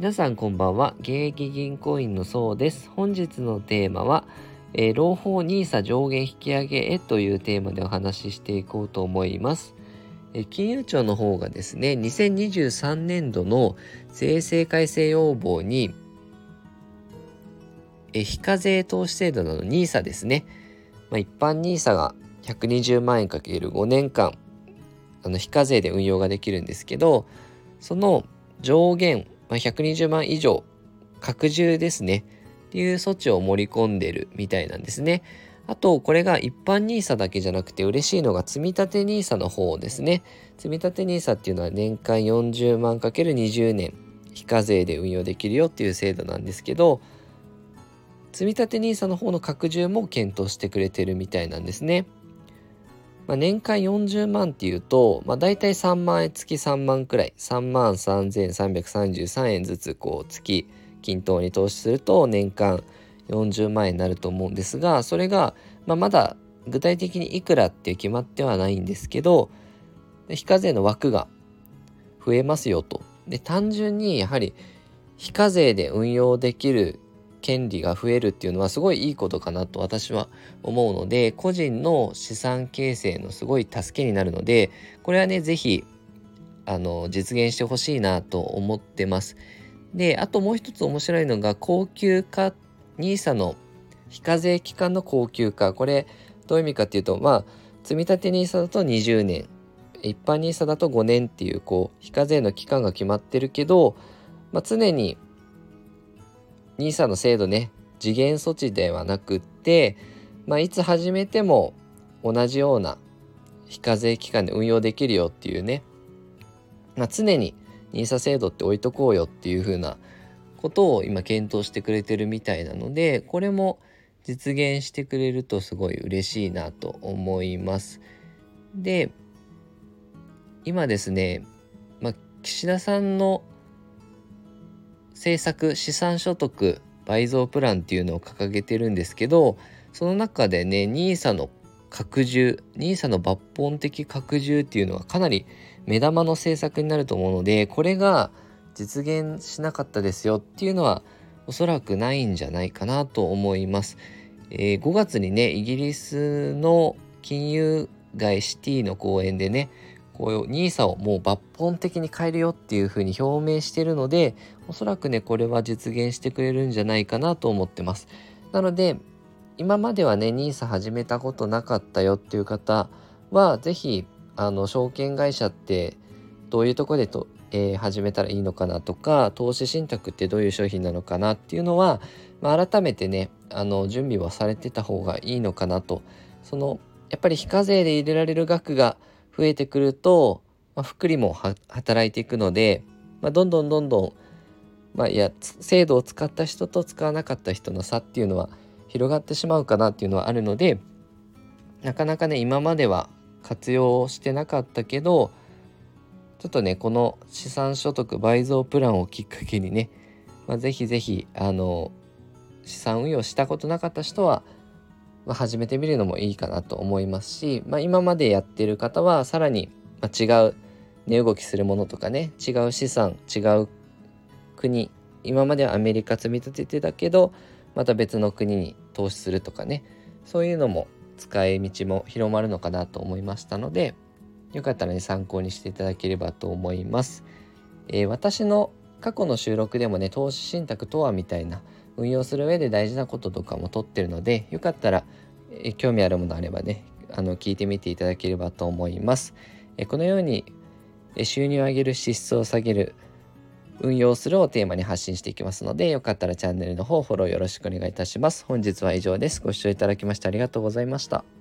皆さんこんばんは。現役銀行員のそうです。本日のテーマは、えー、朗報 NISA 上限引き上げへというテーマでお話ししていこうと思います。え金融庁の方がですね2023年度の税制改正要望にえ非課税投資制度など NISA ですね、まあ、一般 NISA が120万円かける5年間あの非課税で運用ができるんですけどその上限、まあ、120万以上拡充ですねっていう措置を盛り込んでるみたいなんですね。あと、これが一般 NISA だけじゃなくて嬉しいのが積立 NISA の方ですね。積立 NISA っていうのは年間40万 ×20 年非課税で運用できるよっていう制度なんですけど、積立 NISA の方の拡充も検討してくれてるみたいなんですね。まあ、年間40万っていうと、まあ、大体3万円月3万くらい3万3333円ずつこう月均等に投資すると年間40万円になると思うんですがそれが、まあ、まだ具体的にいくらって決まってはないんですけど非課税の枠が増えますよと。で単純にやはり非課税で運用できる権利が増えるっていうのはすごいいいことかなと私は思うので個人の資産形成のすごい助けになるのでこれはね是非あの実現してほしいなと思ってます。であともう一つ面白いのが高級化 NISA の非課税期間の高級化これどういう意味かっていうとまあ積立 NISA だと20年一般 NISA だと5年っていうこう非課税の期間が決まってるけど、まあ、常に NISA の制度ね次元措置ではなくって、まあ、いつ始めても同じような非課税期間で運用できるよっていうね、まあ、常に NISA 制度って置いとこうよっていう風なことを今検討してくれてるみたいなのでこれも実現してくれるとすごい嬉しいなと思います。で今ですね、まあ、岸田さんの政策資産所得倍増プランっていうのを掲げてるんですけどその中でね NISA の拡充 NISA の抜本的拡充っていうのはかなり目玉の政策になると思うのでこれが実現しなかったですよっていうのはおそらくないんじゃないかなと思います。えー、5月にねイギリスの金融街シティの公園でねこう NISA をもう抜本的に変えるよっていうふうに表明してるのでおそらくねこれは実現してくれるんじゃないかなと思ってます。なので今まではね NISA 始めたことなかったよっていう方は是非あの証券会社ってどういうとこでと、えー、始めたらいいのかなとか投資信託ってどういう商品なのかなっていうのは、まあ、改めてねあの準備はされてた方がいいのかなとそのやっぱり非課税で入れられる額が増えてくると、まあ、福利も働いていくので、まあ、どんどんどんどん、まあ、いや制度を使った人と使わなかった人の差っていうのは広がってしまうかなっていうのはあるのでなかなかね今までは活用してなかったけどちょっとねこの資産所得倍増プランをきっかけにね、まあ、ぜひぜひあの資産運用したことなかった人は、まあ、始めてみるのもいいかなと思いますし、まあ、今までやってる方はさらに、違う値動きするものとかね違う資産違う国今まではアメリカ積み立ててたけどまた別の国に投資するとかねそういうのも使い道も広まるのかなと思いましたのでよかったらね参考にしていただければと思います。えー、私の過去の収録でもね投資信託とはみたいな運用する上で大事なこととかも取ってるのでよかったら、え、興味あるものあればねあの聞いてみていただければと思います。え、このように収入を上げる支出を下げる運用するをテーマに発信していきますので、よかったらチャンネルの方フォローよろしくお願いいたします。本日は以上です。ご視聴いただきましてありがとうございました。